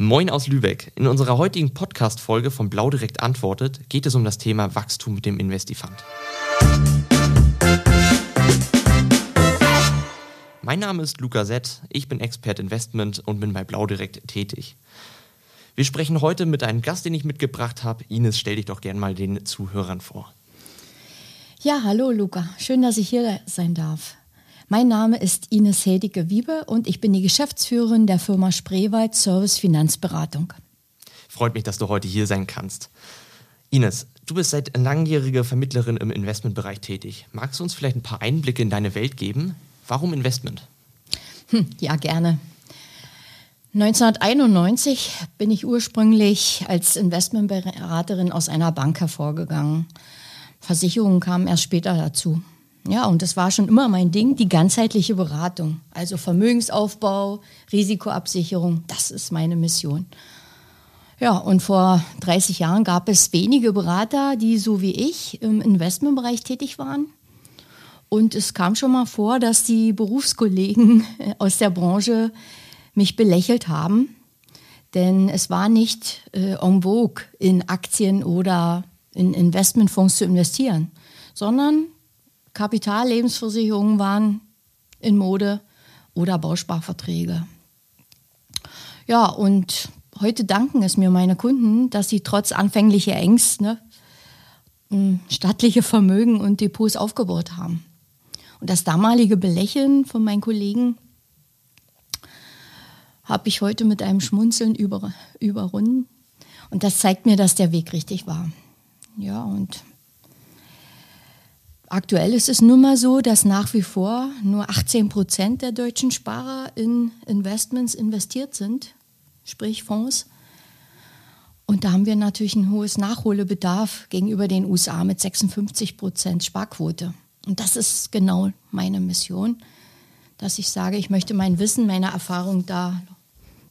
Moin aus Lübeck. In unserer heutigen Podcast-Folge von Blau direkt antwortet geht es um das Thema Wachstum mit dem Investifund. Mein Name ist Luca Sett, ich bin Expert Investment und bin bei Blau direkt tätig. Wir sprechen heute mit einem Gast, den ich mitgebracht habe. Ines, stell dich doch gern mal den Zuhörern vor. Ja, hallo Luca, schön, dass ich hier sein darf. Mein Name ist Ines Hedicke-Wiebe und ich bin die Geschäftsführerin der Firma Spreewald Service Finanzberatung. Freut mich, dass du heute hier sein kannst. Ines, du bist seit langjähriger Vermittlerin im Investmentbereich tätig. Magst du uns vielleicht ein paar Einblicke in deine Welt geben? Warum Investment? Hm, ja, gerne. 1991 bin ich ursprünglich als Investmentberaterin aus einer Bank hervorgegangen. Versicherungen kamen erst später dazu. Ja, und das war schon immer mein Ding, die ganzheitliche Beratung. Also Vermögensaufbau, Risikoabsicherung, das ist meine Mission. Ja, und vor 30 Jahren gab es wenige Berater, die so wie ich im Investmentbereich tätig waren. Und es kam schon mal vor, dass die Berufskollegen aus der Branche mich belächelt haben. Denn es war nicht äh, en vogue, in Aktien oder in Investmentfonds zu investieren, sondern Kapitallebensversicherungen waren in Mode oder Bausparverträge. Ja, und heute danken es mir meine Kunden, dass sie trotz anfänglicher Ängste ne, stattliche Vermögen und Depots aufgebaut haben. Und das damalige Belächeln von meinen Kollegen habe ich heute mit einem Schmunzeln über, überrunden. Und das zeigt mir, dass der Weg richtig war. Ja, und Aktuell ist es nun mal so, dass nach wie vor nur 18 Prozent der deutschen Sparer in Investments investiert sind, sprich Fonds. Und da haben wir natürlich ein hohes Nachholbedarf gegenüber den USA mit 56 Prozent Sparquote. Und das ist genau meine Mission, dass ich sage, ich möchte mein Wissen, meine Erfahrung da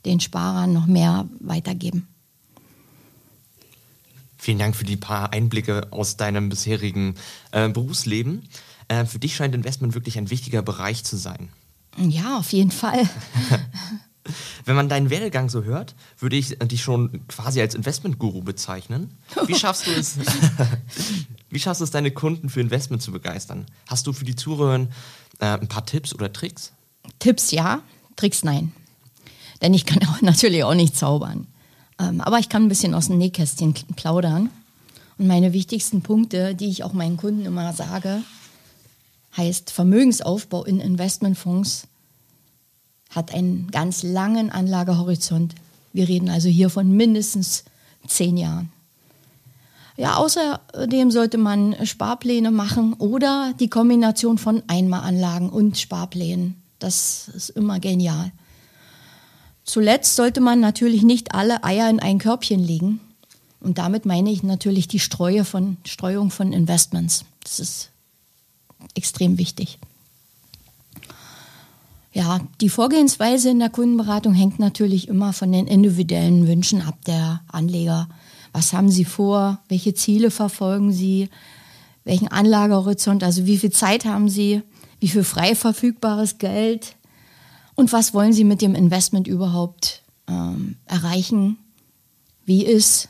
den Sparern noch mehr weitergeben. Vielen Dank für die paar Einblicke aus deinem bisherigen äh, Berufsleben. Äh, für dich scheint Investment wirklich ein wichtiger Bereich zu sein. Ja, auf jeden Fall. Wenn man deinen Werdegang so hört, würde ich dich schon quasi als Investmentguru bezeichnen. Wie schaffst du es, wie schaffst du es, deine Kunden für Investment zu begeistern? Hast du für die Zuhörer äh, ein paar Tipps oder Tricks? Tipps ja, Tricks nein. Denn ich kann auch natürlich auch nicht zaubern. Ähm, aber ich kann ein bisschen aus dem Nähkästchen plaudern. Und meine wichtigsten Punkte, die ich auch meinen Kunden immer sage, heißt Vermögensaufbau in Investmentfonds hat einen ganz langen Anlagehorizont. Wir reden also hier von mindestens zehn Jahren. Ja, außerdem sollte man Sparpläne machen oder die Kombination von Einmalanlagen und Sparplänen. Das ist immer genial. Zuletzt sollte man natürlich nicht alle Eier in ein Körbchen legen. Und damit meine ich natürlich die Streue von, Streuung von Investments. Das ist extrem wichtig. Ja, die Vorgehensweise in der Kundenberatung hängt natürlich immer von den individuellen Wünschen ab der Anleger. Was haben sie vor? Welche Ziele verfolgen sie? Welchen Anlagehorizont? Also wie viel Zeit haben sie? Wie viel frei verfügbares Geld? Und was wollen Sie mit dem Investment überhaupt ähm, erreichen? Wie ist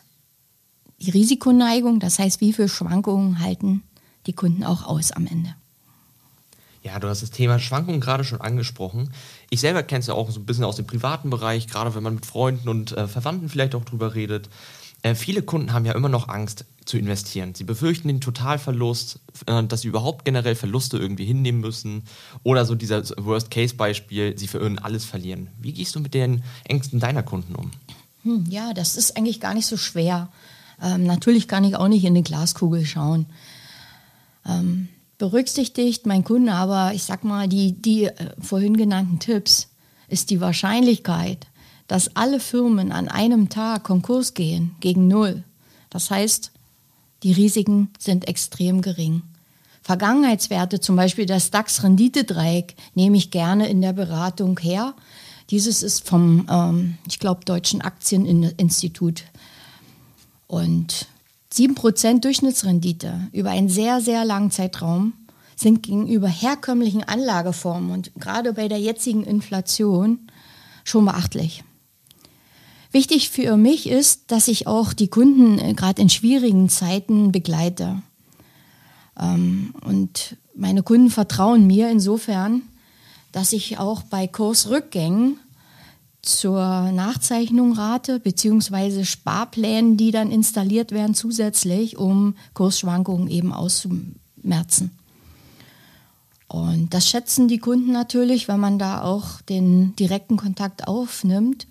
die Risikoneigung? Das heißt, wie viele Schwankungen halten die Kunden auch aus am Ende? Ja, du hast das Thema Schwankungen gerade schon angesprochen. Ich selber kenne es ja auch so ein bisschen aus dem privaten Bereich, gerade wenn man mit Freunden und äh, Verwandten vielleicht auch drüber redet. Äh, viele Kunden haben ja immer noch Angst zu investieren. Sie befürchten den Totalverlust, äh, dass sie überhaupt generell Verluste irgendwie hinnehmen müssen. Oder so dieser Worst-Case-Beispiel, sie für irgend alles verlieren. Wie gehst du mit den Ängsten deiner Kunden um? Hm, ja, das ist eigentlich gar nicht so schwer. Ähm, natürlich kann ich auch nicht in eine Glaskugel schauen. Ähm, berücksichtigt mein Kunde aber, ich sag mal, die, die äh, vorhin genannten Tipps, ist die Wahrscheinlichkeit, dass alle Firmen an einem Tag Konkurs gehen, gegen Null. Das heißt, die Risiken sind extrem gering. Vergangenheitswerte, zum Beispiel das DAX-Renditedreieck, nehme ich gerne in der Beratung her. Dieses ist vom, ähm, ich glaube, Deutschen Aktieninstitut. Und 7% Durchschnittsrendite über einen sehr, sehr langen Zeitraum sind gegenüber herkömmlichen Anlageformen und gerade bei der jetzigen Inflation schon beachtlich. Wichtig für mich ist, dass ich auch die Kunden äh, gerade in schwierigen Zeiten begleite. Ähm, und meine Kunden vertrauen mir insofern, dass ich auch bei Kursrückgängen zur Nachzeichnung rate, beziehungsweise Sparplänen, die dann installiert werden zusätzlich, um Kursschwankungen eben auszumerzen. Und das schätzen die Kunden natürlich, wenn man da auch den direkten Kontakt aufnimmt.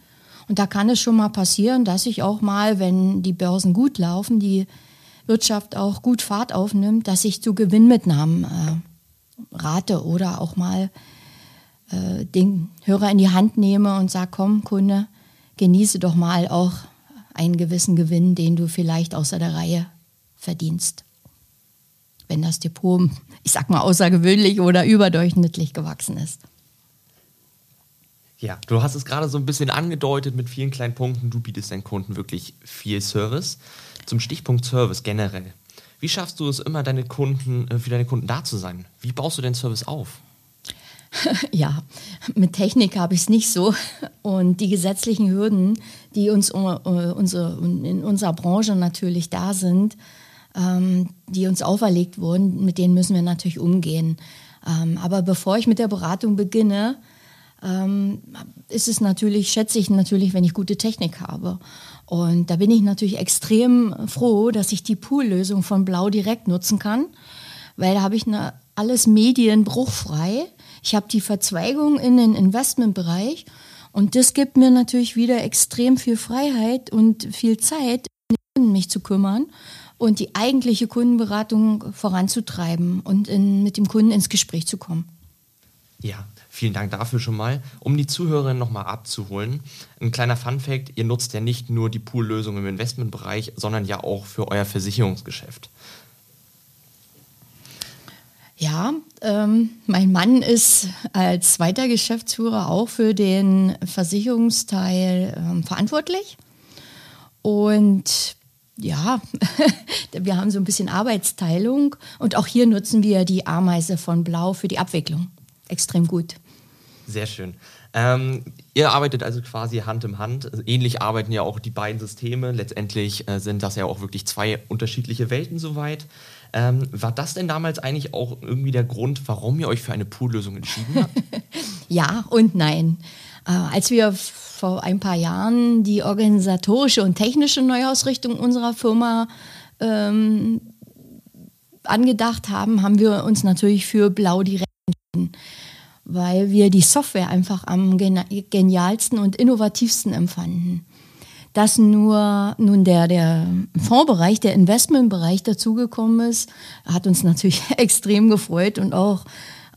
Und da kann es schon mal passieren, dass ich auch mal, wenn die Börsen gut laufen, die Wirtschaft auch gut Fahrt aufnimmt, dass ich zu Gewinnmitnahmen äh, rate oder auch mal äh, den Hörer in die Hand nehme und sage, komm Kunde, genieße doch mal auch einen gewissen Gewinn, den du vielleicht außer der Reihe verdienst. Wenn das Depot, ich sag mal, außergewöhnlich oder überdurchschnittlich gewachsen ist. Ja, du hast es gerade so ein bisschen angedeutet mit vielen kleinen Punkten. Du bietest deinen Kunden wirklich viel Service. Zum Stichpunkt Service generell. Wie schaffst du es immer, deine Kunden, äh, für deine Kunden da zu sein? Wie baust du den Service auf? Ja, mit Technik habe ich es nicht so. Und die gesetzlichen Hürden, die uns unsere, in unserer Branche natürlich da sind, ähm, die uns auferlegt wurden, mit denen müssen wir natürlich umgehen. Ähm, aber bevor ich mit der Beratung beginne, ähm, ist es natürlich, schätze ich natürlich, wenn ich gute Technik habe. Und da bin ich natürlich extrem froh, dass ich die Pool-Lösung von Blau direkt nutzen kann, weil da habe ich eine, alles medienbruchfrei. Ich habe die Verzweigung in den Investmentbereich und das gibt mir natürlich wieder extrem viel Freiheit und viel Zeit, mich zu kümmern und die eigentliche Kundenberatung voranzutreiben und in, mit dem Kunden ins Gespräch zu kommen. Ja, vielen Dank dafür schon mal. Um die Zuhörerinnen nochmal abzuholen, ein kleiner Fun-Fact: Ihr nutzt ja nicht nur die Pool-Lösung im Investmentbereich, sondern ja auch für euer Versicherungsgeschäft. Ja, ähm, mein Mann ist als zweiter Geschäftsführer auch für den Versicherungsteil ähm, verantwortlich. Und ja, wir haben so ein bisschen Arbeitsteilung und auch hier nutzen wir die Ameise von Blau für die Abwicklung. Extrem gut. Sehr schön. Ähm, ihr arbeitet also quasi Hand in Hand. Ähnlich arbeiten ja auch die beiden Systeme. Letztendlich äh, sind das ja auch wirklich zwei unterschiedliche Welten soweit. Ähm, war das denn damals eigentlich auch irgendwie der Grund, warum ihr euch für eine Poollösung entschieden habt? ja und nein. Äh, als wir vor ein paar Jahren die organisatorische und technische Neuausrichtung unserer Firma ähm, angedacht haben, haben wir uns natürlich für Blau direkt entschieden, weil wir die Software einfach am genialsten und innovativsten empfanden dass nur nun der, der Fondsbereich, der Investmentbereich dazugekommen ist, hat uns natürlich extrem gefreut und auch,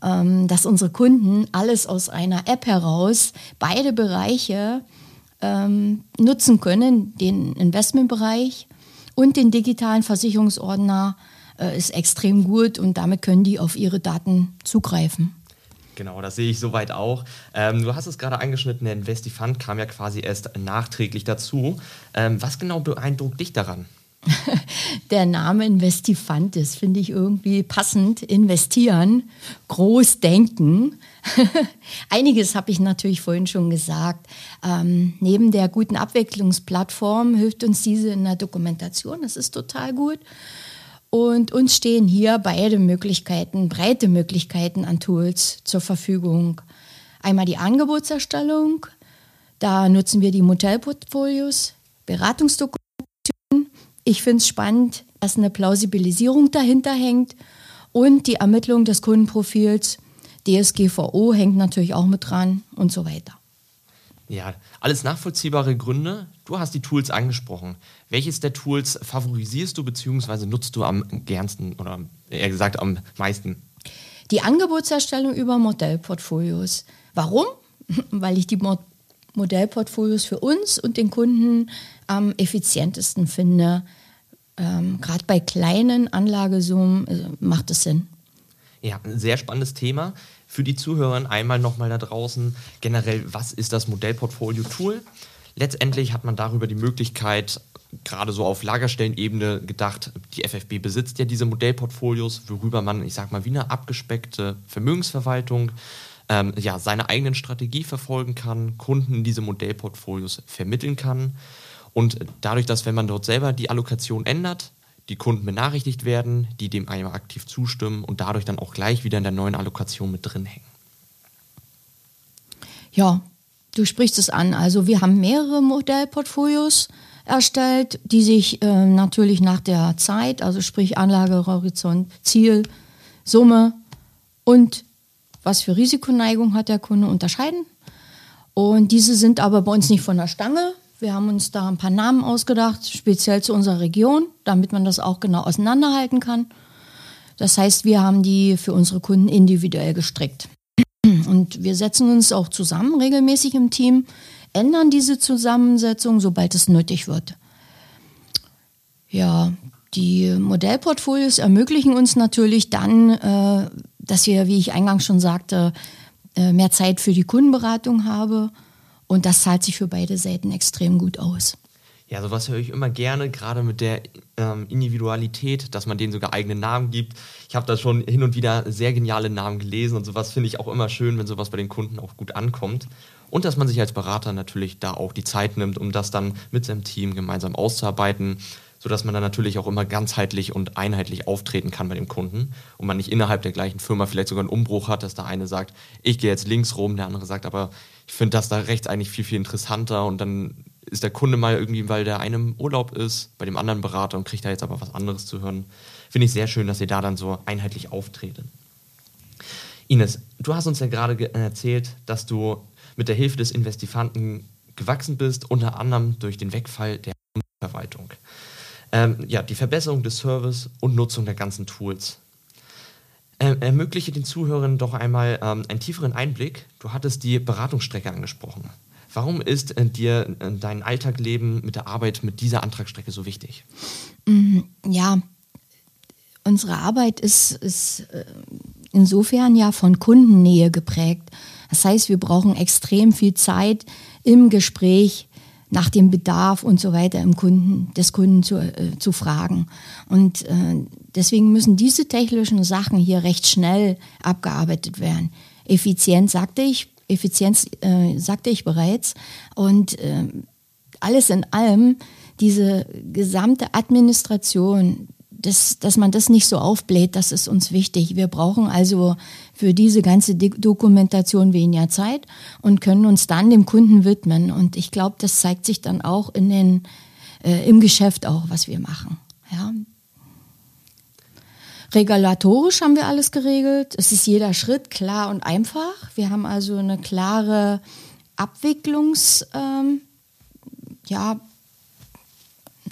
ähm, dass unsere Kunden alles aus einer App heraus, beide Bereiche ähm, nutzen können, den Investmentbereich und den digitalen Versicherungsordner äh, ist extrem gut und damit können die auf ihre Daten zugreifen. Genau, das sehe ich soweit auch. Ähm, du hast es gerade angeschnitten, der Investifund kam ja quasi erst nachträglich dazu. Ähm, was genau beeindruckt dich daran? Der Name Investifund ist, finde ich irgendwie passend. Investieren, groß denken. Einiges habe ich natürlich vorhin schon gesagt. Ähm, neben der guten Abwicklungsplattform hilft uns diese in der Dokumentation. Das ist total gut. Und uns stehen hier beide Möglichkeiten, breite Möglichkeiten an Tools zur Verfügung. Einmal die Angebotserstellung, da nutzen wir die Modellportfolios, Beratungsdokumentation. Ich finde es spannend, dass eine Plausibilisierung dahinter hängt und die Ermittlung des Kundenprofils. DSGVO hängt natürlich auch mit dran und so weiter. Ja, alles nachvollziehbare Gründe. Du hast die Tools angesprochen. Welches der Tools favorisierst du bzw. nutzt du am gernsten oder eher gesagt am meisten? Die Angebotserstellung über Modellportfolios. Warum? Weil ich die Mo Modellportfolios für uns und den Kunden am effizientesten finde. Ähm, Gerade bei kleinen Anlagesummen äh, macht es Sinn. Ja, ein sehr spannendes Thema für die Zuhörer einmal nochmal da draußen generell, was ist das Modellportfolio-Tool? Letztendlich hat man darüber die Möglichkeit, gerade so auf Lagerstellenebene gedacht, die FFB besitzt ja diese Modellportfolios, worüber man, ich sag mal, wie eine abgespeckte Vermögensverwaltung ähm, ja, seine eigenen Strategie verfolgen kann, Kunden diese Modellportfolios vermitteln kann. Und dadurch, dass wenn man dort selber die Allokation ändert, die Kunden benachrichtigt werden, die dem einmal aktiv zustimmen und dadurch dann auch gleich wieder in der neuen Allokation mit drin hängen. Ja, du sprichst es an. Also wir haben mehrere Modellportfolios erstellt, die sich äh, natürlich nach der Zeit, also sprich Anlagehorizont, Ziel, Summe und was für Risikoneigung hat der Kunde unterscheiden. Und diese sind aber bei uns nicht von der Stange. Wir haben uns da ein paar Namen ausgedacht, speziell zu unserer Region, damit man das auch genau auseinanderhalten kann. Das heißt, wir haben die für unsere Kunden individuell gestrickt. Und wir setzen uns auch zusammen regelmäßig im Team, ändern diese Zusammensetzung, sobald es nötig wird. Ja, die Modellportfolios ermöglichen uns natürlich dann, äh, dass wir, wie ich eingangs schon sagte, äh, mehr Zeit für die Kundenberatung haben. Und das zahlt sich für beide Seiten extrem gut aus. Ja, sowas höre ich immer gerne, gerade mit der ähm, Individualität, dass man denen sogar eigene Namen gibt. Ich habe da schon hin und wieder sehr geniale Namen gelesen und sowas finde ich auch immer schön, wenn sowas bei den Kunden auch gut ankommt. Und dass man sich als Berater natürlich da auch die Zeit nimmt, um das dann mit seinem Team gemeinsam auszuarbeiten, sodass man dann natürlich auch immer ganzheitlich und einheitlich auftreten kann bei dem Kunden und man nicht innerhalb der gleichen Firma vielleicht sogar einen Umbruch hat, dass der eine sagt, ich gehe jetzt links rum, der andere sagt, aber ich finde das da rechts eigentlich viel, viel interessanter und dann ist der Kunde mal irgendwie, weil der eine im Urlaub ist, bei dem anderen Berater und kriegt da jetzt aber was anderes zu hören. Finde ich sehr schön, dass ihr da dann so einheitlich auftreten. Ines, du hast uns ja gerade erzählt, dass du mit der Hilfe des Investifanten gewachsen bist, unter anderem durch den Wegfall der Verwaltung. Ähm, ja, die Verbesserung des Service und Nutzung der ganzen Tools. Ähm, ermögliche den Zuhörern doch einmal ähm, einen tieferen Einblick. Du hattest die Beratungsstrecke angesprochen. Warum ist äh, dir äh, dein Alltagleben mit der Arbeit mit dieser Antragsstrecke so wichtig? Mm, ja, unsere Arbeit ist, ist äh, insofern ja von Kundennähe geprägt. Das heißt, wir brauchen extrem viel Zeit im Gespräch nach dem Bedarf und so weiter im Kunden, des Kunden zu, äh, zu fragen. Und äh, deswegen müssen diese technischen Sachen hier recht schnell abgearbeitet werden. Effizient sagte ich, Effizienz äh, sagte ich bereits. Und äh, alles in allem, diese gesamte Administration, das, dass man das nicht so aufbläht, das ist uns wichtig. Wir brauchen also für diese ganze Dokumentation weniger Zeit und können uns dann dem Kunden widmen. Und ich glaube, das zeigt sich dann auch in den, äh, im Geschäft auch, was wir machen. Ja, Regulatorisch haben wir alles geregelt. Es ist jeder Schritt klar und einfach. Wir haben also eine klare Abwicklungs, ähm, ja,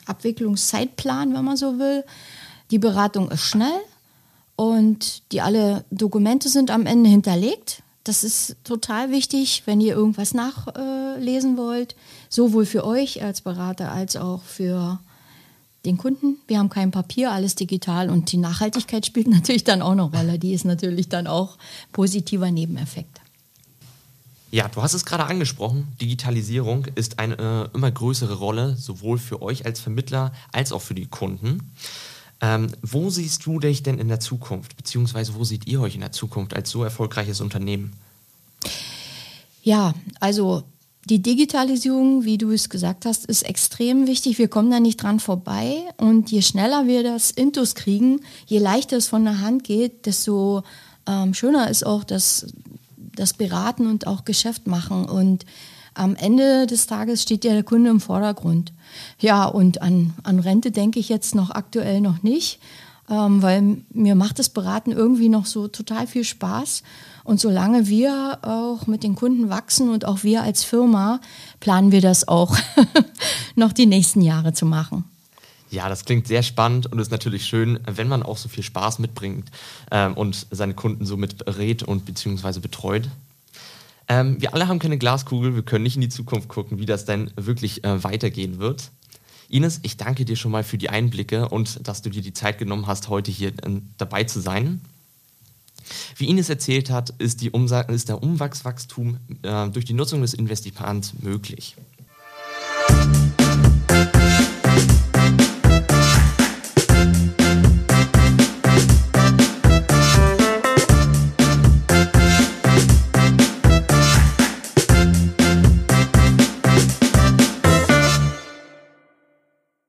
Abwicklungszeitplan, wenn man so will. Die Beratung ist schnell und die alle Dokumente sind am Ende hinterlegt. Das ist total wichtig, wenn ihr irgendwas nachlesen wollt, sowohl für euch als Berater als auch für den Kunden. Wir haben kein Papier, alles digital und die Nachhaltigkeit spielt natürlich dann auch eine Rolle. Die ist natürlich dann auch positiver Nebeneffekt. Ja, du hast es gerade angesprochen. Digitalisierung ist eine äh, immer größere Rolle, sowohl für euch als Vermittler als auch für die Kunden. Ähm, wo siehst du dich denn in der Zukunft, beziehungsweise wo seht ihr euch in der Zukunft als so erfolgreiches Unternehmen? Ja, also die Digitalisierung, wie du es gesagt hast, ist extrem wichtig. Wir kommen da nicht dran vorbei. Und je schneller wir das Intus kriegen, je leichter es von der Hand geht, desto ähm, schöner ist auch das, das Beraten und auch Geschäft machen. Und am Ende des Tages steht ja der Kunde im Vordergrund. Ja, und an, an Rente denke ich jetzt noch aktuell noch nicht, ähm, weil mir macht das Beraten irgendwie noch so total viel Spaß. Und solange wir auch mit den Kunden wachsen und auch wir als Firma, planen wir das auch noch die nächsten Jahre zu machen. Ja, das klingt sehr spannend und ist natürlich schön, wenn man auch so viel Spaß mitbringt ähm, und seine Kunden so mit berät und beziehungsweise betreut. Ähm, wir alle haben keine Glaskugel, wir können nicht in die Zukunft gucken, wie das denn wirklich äh, weitergehen wird. Ines, ich danke dir schon mal für die Einblicke und dass du dir die Zeit genommen hast, heute hier äh, dabei zu sein. Wie Ines erzählt hat, ist, ist der Umwachswachstum äh, durch die Nutzung des Investiments möglich.